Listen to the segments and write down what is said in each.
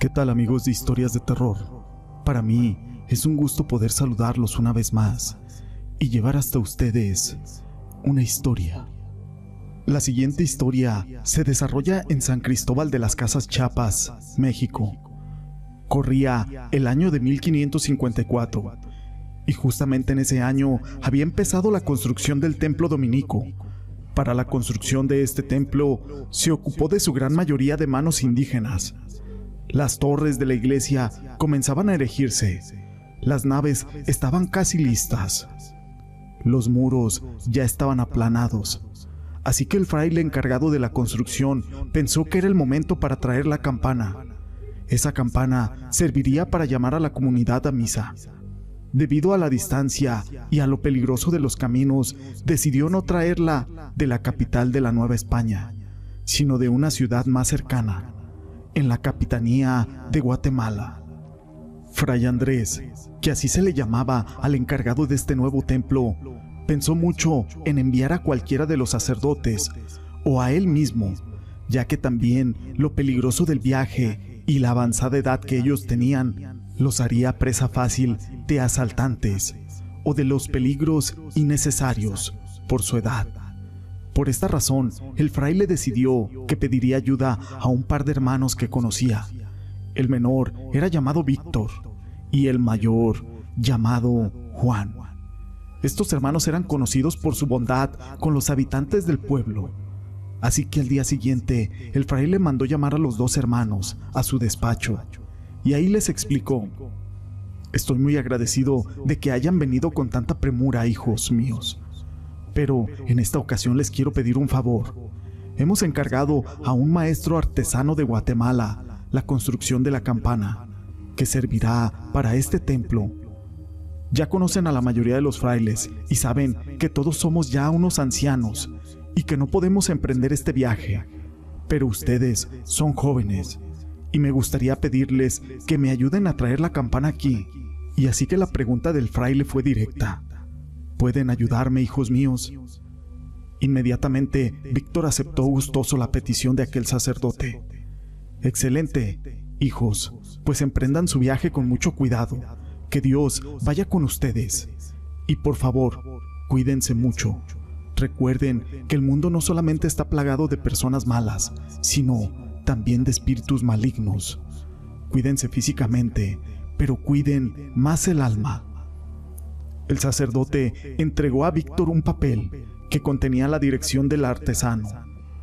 ¿Qué tal amigos de historias de terror? Para mí es un gusto poder saludarlos una vez más y llevar hasta ustedes una historia. La siguiente historia se desarrolla en San Cristóbal de las Casas Chiapas, México. Corría el año de 1554 y justamente en ese año había empezado la construcción del templo dominico. Para la construcción de este templo se ocupó de su gran mayoría de manos indígenas. Las torres de la iglesia comenzaban a erigirse. Las naves estaban casi listas. Los muros ya estaban aplanados. Así que el fraile encargado de la construcción pensó que era el momento para traer la campana. Esa campana serviría para llamar a la comunidad a misa. Debido a la distancia y a lo peligroso de los caminos, decidió no traerla de la capital de la Nueva España, sino de una ciudad más cercana, en la capitanía de Guatemala. Fray Andrés, que así se le llamaba al encargado de este nuevo templo, pensó mucho en enviar a cualquiera de los sacerdotes o a él mismo, ya que también lo peligroso del viaje y la avanzada edad que ellos tenían los haría presa fácil de asaltantes o de los peligros innecesarios por su edad. Por esta razón, el fraile decidió que pediría ayuda a un par de hermanos que conocía. El menor era llamado Víctor y el mayor llamado Juan. Estos hermanos eran conocidos por su bondad con los habitantes del pueblo. Así que al día siguiente, el fraile mandó llamar a los dos hermanos a su despacho y ahí les explicó, estoy muy agradecido de que hayan venido con tanta premura, hijos míos, pero en esta ocasión les quiero pedir un favor. Hemos encargado a un maestro artesano de Guatemala la construcción de la campana, que servirá para este templo. Ya conocen a la mayoría de los frailes y saben que todos somos ya unos ancianos y que no podemos emprender este viaje, pero ustedes son jóvenes y me gustaría pedirles que me ayuden a traer la campana aquí. Y así que la pregunta del fraile fue directa. ¿Pueden ayudarme, hijos míos? Inmediatamente, Víctor aceptó gustoso la petición de aquel sacerdote. Excelente, hijos, pues emprendan su viaje con mucho cuidado. Que Dios vaya con ustedes. Y por favor, cuídense mucho. Recuerden que el mundo no solamente está plagado de personas malas, sino también de espíritus malignos. Cuídense físicamente, pero cuiden más el alma. El sacerdote entregó a Víctor un papel que contenía la dirección del artesano.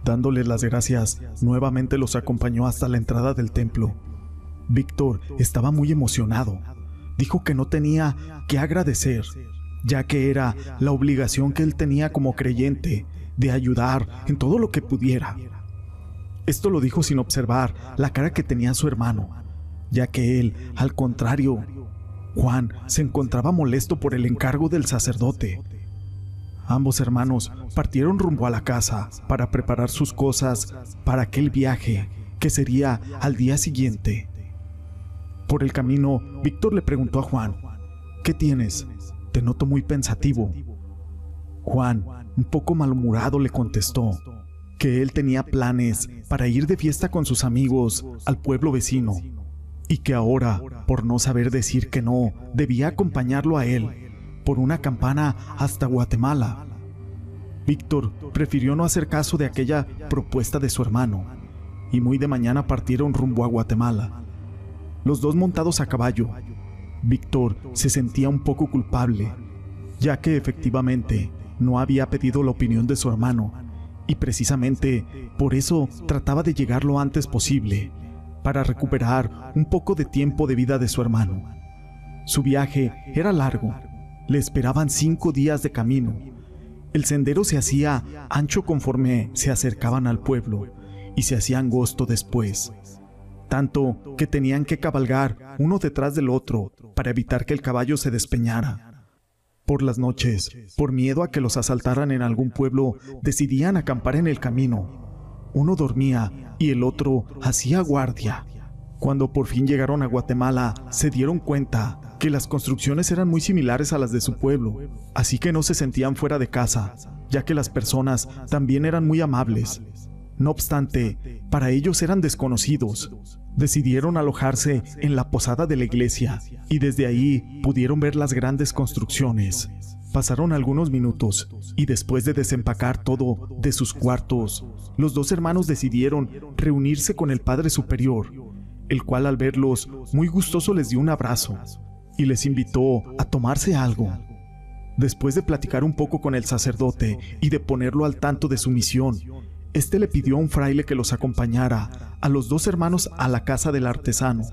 Dándole las gracias, nuevamente los acompañó hasta la entrada del templo. Víctor estaba muy emocionado. Dijo que no tenía que agradecer, ya que era la obligación que él tenía como creyente de ayudar en todo lo que pudiera. Esto lo dijo sin observar la cara que tenía su hermano, ya que él, al contrario, Juan se encontraba molesto por el encargo del sacerdote. Ambos hermanos partieron rumbo a la casa para preparar sus cosas para aquel viaje que sería al día siguiente. Por el camino, Víctor le preguntó a Juan, ¿qué tienes? Te noto muy pensativo. Juan, un poco malhumorado, le contestó, que él tenía planes para ir de fiesta con sus amigos al pueblo vecino y que ahora, por no saber decir que no, debía acompañarlo a él por una campana hasta Guatemala. Víctor prefirió no hacer caso de aquella propuesta de su hermano y muy de mañana partieron rumbo a Guatemala. Los dos montados a caballo. Víctor se sentía un poco culpable, ya que efectivamente no había pedido la opinión de su hermano y precisamente por eso trataba de llegar lo antes posible, para recuperar un poco de tiempo de vida de su hermano. Su viaje era largo, le esperaban cinco días de camino. El sendero se hacía ancho conforme se acercaban al pueblo y se hacía angosto después, tanto que tenían que cabalgar uno detrás del otro para evitar que el caballo se despeñara. Por las noches, por miedo a que los asaltaran en algún pueblo, decidían acampar en el camino. Uno dormía y el otro hacía guardia. Cuando por fin llegaron a Guatemala, se dieron cuenta que las construcciones eran muy similares a las de su pueblo, así que no se sentían fuera de casa, ya que las personas también eran muy amables. No obstante, para ellos eran desconocidos. Decidieron alojarse en la posada de la iglesia y desde ahí pudieron ver las grandes construcciones. Pasaron algunos minutos y después de desempacar todo de sus cuartos, los dos hermanos decidieron reunirse con el Padre Superior, el cual al verlos muy gustoso les dio un abrazo y les invitó a tomarse algo. Después de platicar un poco con el sacerdote y de ponerlo al tanto de su misión, este le pidió a un fraile que los acompañara a los dos hermanos a la casa del artesano.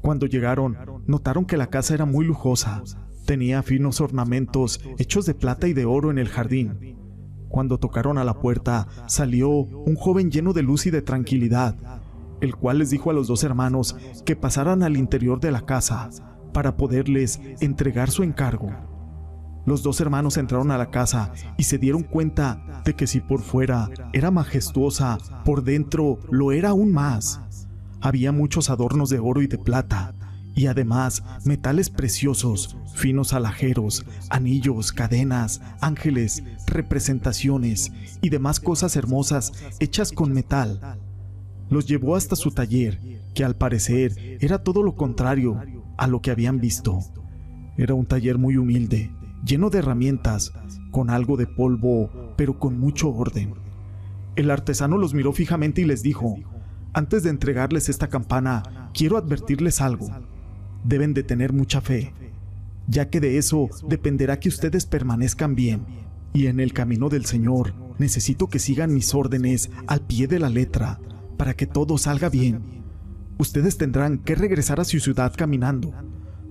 Cuando llegaron, notaron que la casa era muy lujosa. Tenía finos ornamentos hechos de plata y de oro en el jardín. Cuando tocaron a la puerta, salió un joven lleno de luz y de tranquilidad, el cual les dijo a los dos hermanos que pasaran al interior de la casa para poderles entregar su encargo. Los dos hermanos entraron a la casa y se dieron cuenta de que si por fuera era majestuosa, por dentro lo era aún más. Había muchos adornos de oro y de plata, y además metales preciosos, finos alajeros, anillos, cadenas, ángeles, representaciones y demás cosas hermosas hechas con metal. Los llevó hasta su taller, que al parecer era todo lo contrario a lo que habían visto. Era un taller muy humilde, lleno de herramientas, con algo de polvo, pero con mucho orden. El artesano los miró fijamente y les dijo, antes de entregarles esta campana, quiero advertirles algo. Deben de tener mucha fe, ya que de eso dependerá que ustedes permanezcan bien. Y en el camino del Señor necesito que sigan mis órdenes al pie de la letra, para que todo salga bien. Ustedes tendrán que regresar a su ciudad caminando.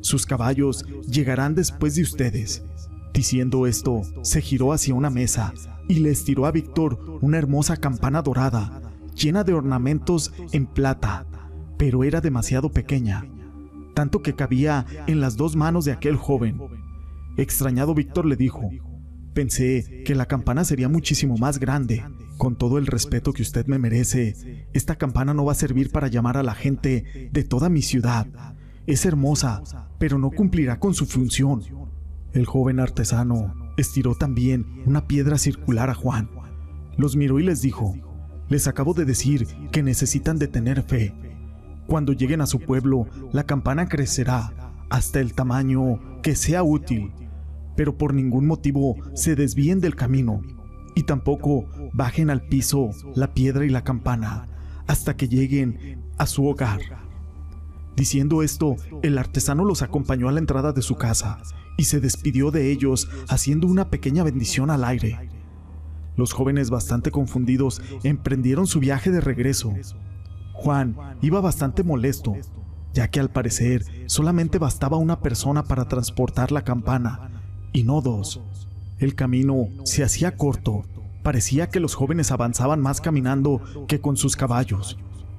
Sus caballos llegarán después de ustedes. Diciendo esto, se giró hacia una mesa y le estiró a Víctor una hermosa campana dorada, llena de ornamentos en plata, pero era demasiado pequeña, tanto que cabía en las dos manos de aquel joven. Extrañado Víctor le dijo, pensé que la campana sería muchísimo más grande. Con todo el respeto que usted me merece, esta campana no va a servir para llamar a la gente de toda mi ciudad. Es hermosa, pero no cumplirá con su función. El joven artesano estiró también una piedra circular a Juan. Los miró y les dijo, les acabo de decir que necesitan de tener fe. Cuando lleguen a su pueblo, la campana crecerá hasta el tamaño que sea útil, pero por ningún motivo se desvíen del camino y tampoco bajen al piso la piedra y la campana hasta que lleguen a su hogar. Diciendo esto, el artesano los acompañó a la entrada de su casa y se despidió de ellos haciendo una pequeña bendición al aire. Los jóvenes bastante confundidos emprendieron su viaje de regreso. Juan iba bastante molesto, ya que al parecer solamente bastaba una persona para transportar la campana, y no dos. El camino se hacía corto, parecía que los jóvenes avanzaban más caminando que con sus caballos.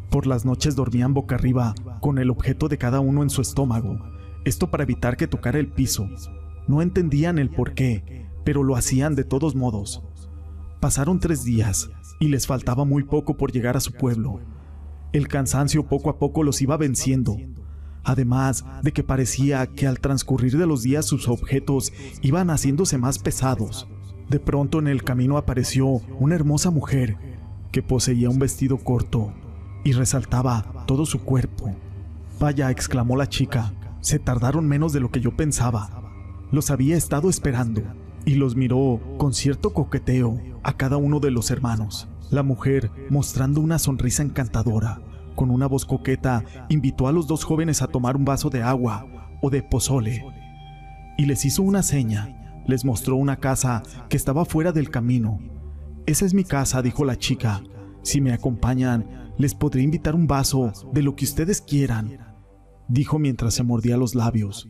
Por las noches dormían boca arriba, con el objeto de cada uno en su estómago, esto para evitar que tocara el piso. No entendían el por qué, pero lo hacían de todos modos. Pasaron tres días y les faltaba muy poco por llegar a su pueblo. El cansancio poco a poco los iba venciendo, además de que parecía que al transcurrir de los días sus objetos iban haciéndose más pesados. De pronto en el camino apareció una hermosa mujer que poseía un vestido corto y resaltaba todo su cuerpo. Vaya, exclamó la chica, se tardaron menos de lo que yo pensaba. Los había estado esperando y los miró con cierto coqueteo a cada uno de los hermanos. La mujer, mostrando una sonrisa encantadora, con una voz coqueta, invitó a los dos jóvenes a tomar un vaso de agua o de pozole y les hizo una seña. Les mostró una casa que estaba fuera del camino. Esa es mi casa, dijo la chica. Si me acompañan, les podré invitar un vaso de lo que ustedes quieran, dijo mientras se mordía los labios.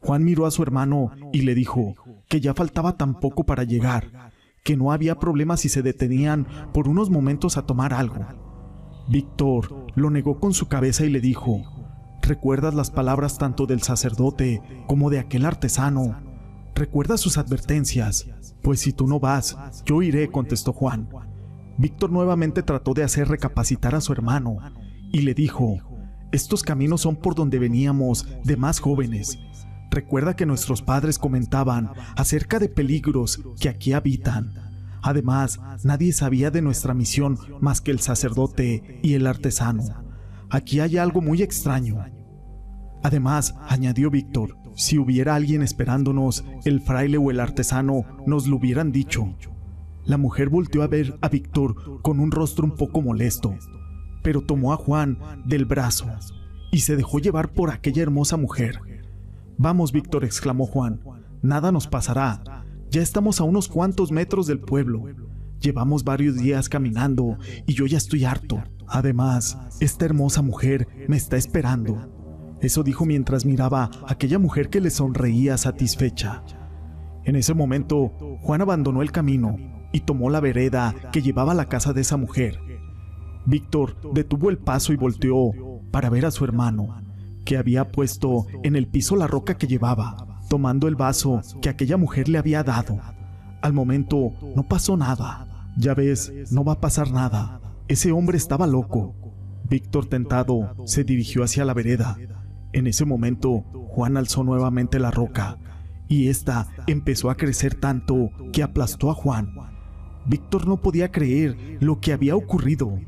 Juan miró a su hermano y le dijo que ya faltaba tan poco para llegar, que no había problema si se detenían por unos momentos a tomar algo. Víctor lo negó con su cabeza y le dijo, ¿recuerdas las palabras tanto del sacerdote como de aquel artesano? ¿Recuerdas sus advertencias? Pues si tú no vas, yo iré, contestó Juan. Víctor nuevamente trató de hacer recapacitar a su hermano y le dijo, estos caminos son por donde veníamos de más jóvenes. Recuerda que nuestros padres comentaban acerca de peligros que aquí habitan. Además, nadie sabía de nuestra misión más que el sacerdote y el artesano. Aquí hay algo muy extraño. Además, añadió Víctor, si hubiera alguien esperándonos, el fraile o el artesano nos lo hubieran dicho. La mujer volteó a ver a Víctor con un rostro un poco molesto, pero tomó a Juan del brazo y se dejó llevar por aquella hermosa mujer. Vamos, Víctor, exclamó Juan, nada nos pasará. Ya estamos a unos cuantos metros del pueblo. Llevamos varios días caminando y yo ya estoy harto. Además, esta hermosa mujer me está esperando. Eso dijo mientras miraba a aquella mujer que le sonreía satisfecha. En ese momento, Juan abandonó el camino y tomó la vereda que llevaba a la casa de esa mujer. Víctor detuvo el paso y volteó para ver a su hermano, que había puesto en el piso la roca que llevaba, tomando el vaso que aquella mujer le había dado. Al momento no pasó nada. Ya ves, no va a pasar nada. Ese hombre estaba loco. Víctor, tentado, se dirigió hacia la vereda. En ese momento, Juan alzó nuevamente la roca, y ésta empezó a crecer tanto que aplastó a Juan. Víctor no podía creer lo que había ocurrido.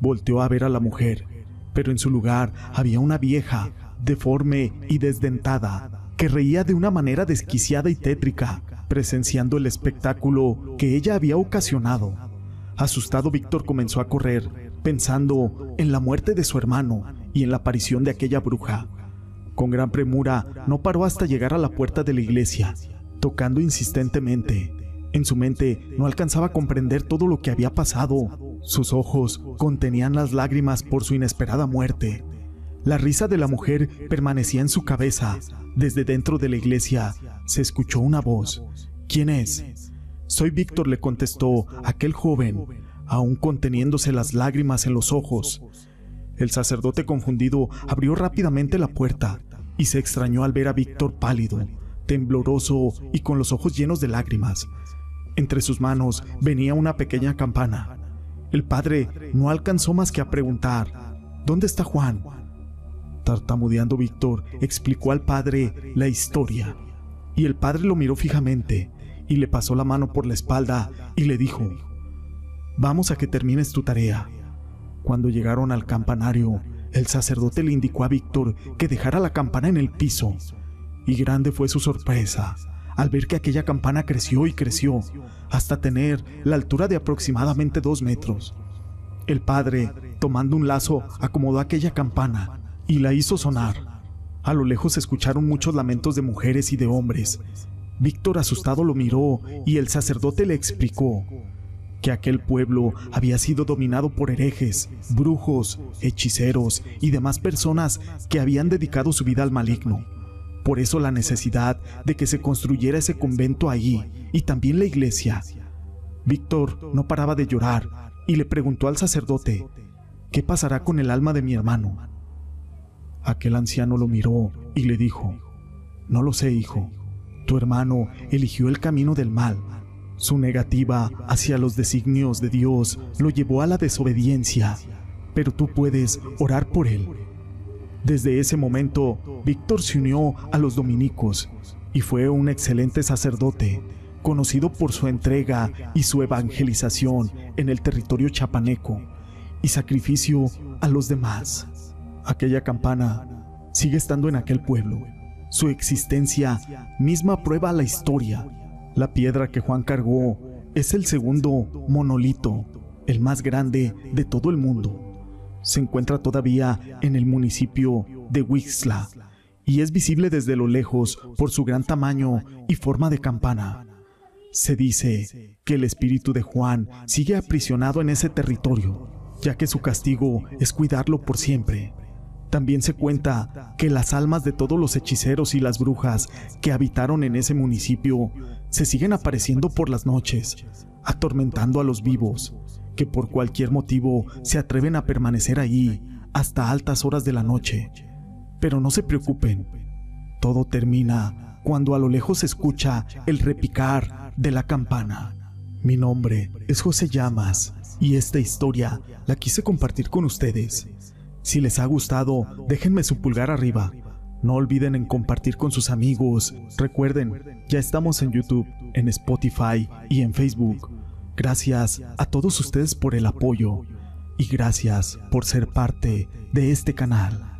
Volteó a ver a la mujer, pero en su lugar había una vieja, deforme y desdentada, que reía de una manera desquiciada y tétrica, presenciando el espectáculo que ella había ocasionado. Asustado, Víctor comenzó a correr, pensando en la muerte de su hermano y en la aparición de aquella bruja. Con gran premura, no paró hasta llegar a la puerta de la iglesia, tocando insistentemente. En su mente no alcanzaba a comprender todo lo que había pasado. Sus ojos contenían las lágrimas por su inesperada muerte. La risa de la mujer permanecía en su cabeza. Desde dentro de la iglesia se escuchó una voz. ¿Quién es? Soy Víctor, le contestó aquel joven, aún conteniéndose las lágrimas en los ojos. El sacerdote confundido abrió rápidamente la puerta y se extrañó al ver a Víctor pálido, tembloroso y con los ojos llenos de lágrimas. Entre sus manos venía una pequeña campana. El padre no alcanzó más que a preguntar, ¿Dónde está Juan? Tartamudeando Víctor explicó al padre la historia, y el padre lo miró fijamente y le pasó la mano por la espalda y le dijo, Vamos a que termines tu tarea. Cuando llegaron al campanario, el sacerdote le indicó a Víctor que dejara la campana en el piso, y grande fue su sorpresa al ver que aquella campana creció y creció hasta tener la altura de aproximadamente dos metros. El padre, tomando un lazo, acomodó aquella campana y la hizo sonar. A lo lejos se escucharon muchos lamentos de mujeres y de hombres. Víctor asustado lo miró y el sacerdote le explicó que aquel pueblo había sido dominado por herejes, brujos, hechiceros y demás personas que habían dedicado su vida al maligno. Por eso la necesidad de que se construyera ese convento allí y también la iglesia. Víctor no paraba de llorar y le preguntó al sacerdote, ¿qué pasará con el alma de mi hermano? Aquel anciano lo miró y le dijo, no lo sé, hijo. Tu hermano eligió el camino del mal. Su negativa hacia los designios de Dios lo llevó a la desobediencia, pero tú puedes orar por él desde ese momento, Víctor se unió a los dominicos y fue un excelente sacerdote, conocido por su entrega y su evangelización en el territorio chapaneco y sacrificio a los demás. Aquella campana sigue estando en aquel pueblo. Su existencia misma prueba la historia. La piedra que Juan cargó es el segundo monolito, el más grande de todo el mundo se encuentra todavía en el municipio de Wixla y es visible desde lo lejos por su gran tamaño y forma de campana. Se dice que el espíritu de Juan sigue aprisionado en ese territorio, ya que su castigo es cuidarlo por siempre. También se cuenta que las almas de todos los hechiceros y las brujas que habitaron en ese municipio se siguen apareciendo por las noches, atormentando a los vivos que por cualquier motivo se atreven a permanecer ahí hasta altas horas de la noche. Pero no se preocupen, todo termina cuando a lo lejos se escucha el repicar de la campana. Mi nombre es José Llamas y esta historia la quise compartir con ustedes. Si les ha gustado, déjenme su pulgar arriba. No olviden en compartir con sus amigos. Recuerden, ya estamos en YouTube, en Spotify y en Facebook. Gracias a todos ustedes por el apoyo y gracias por ser parte de este canal.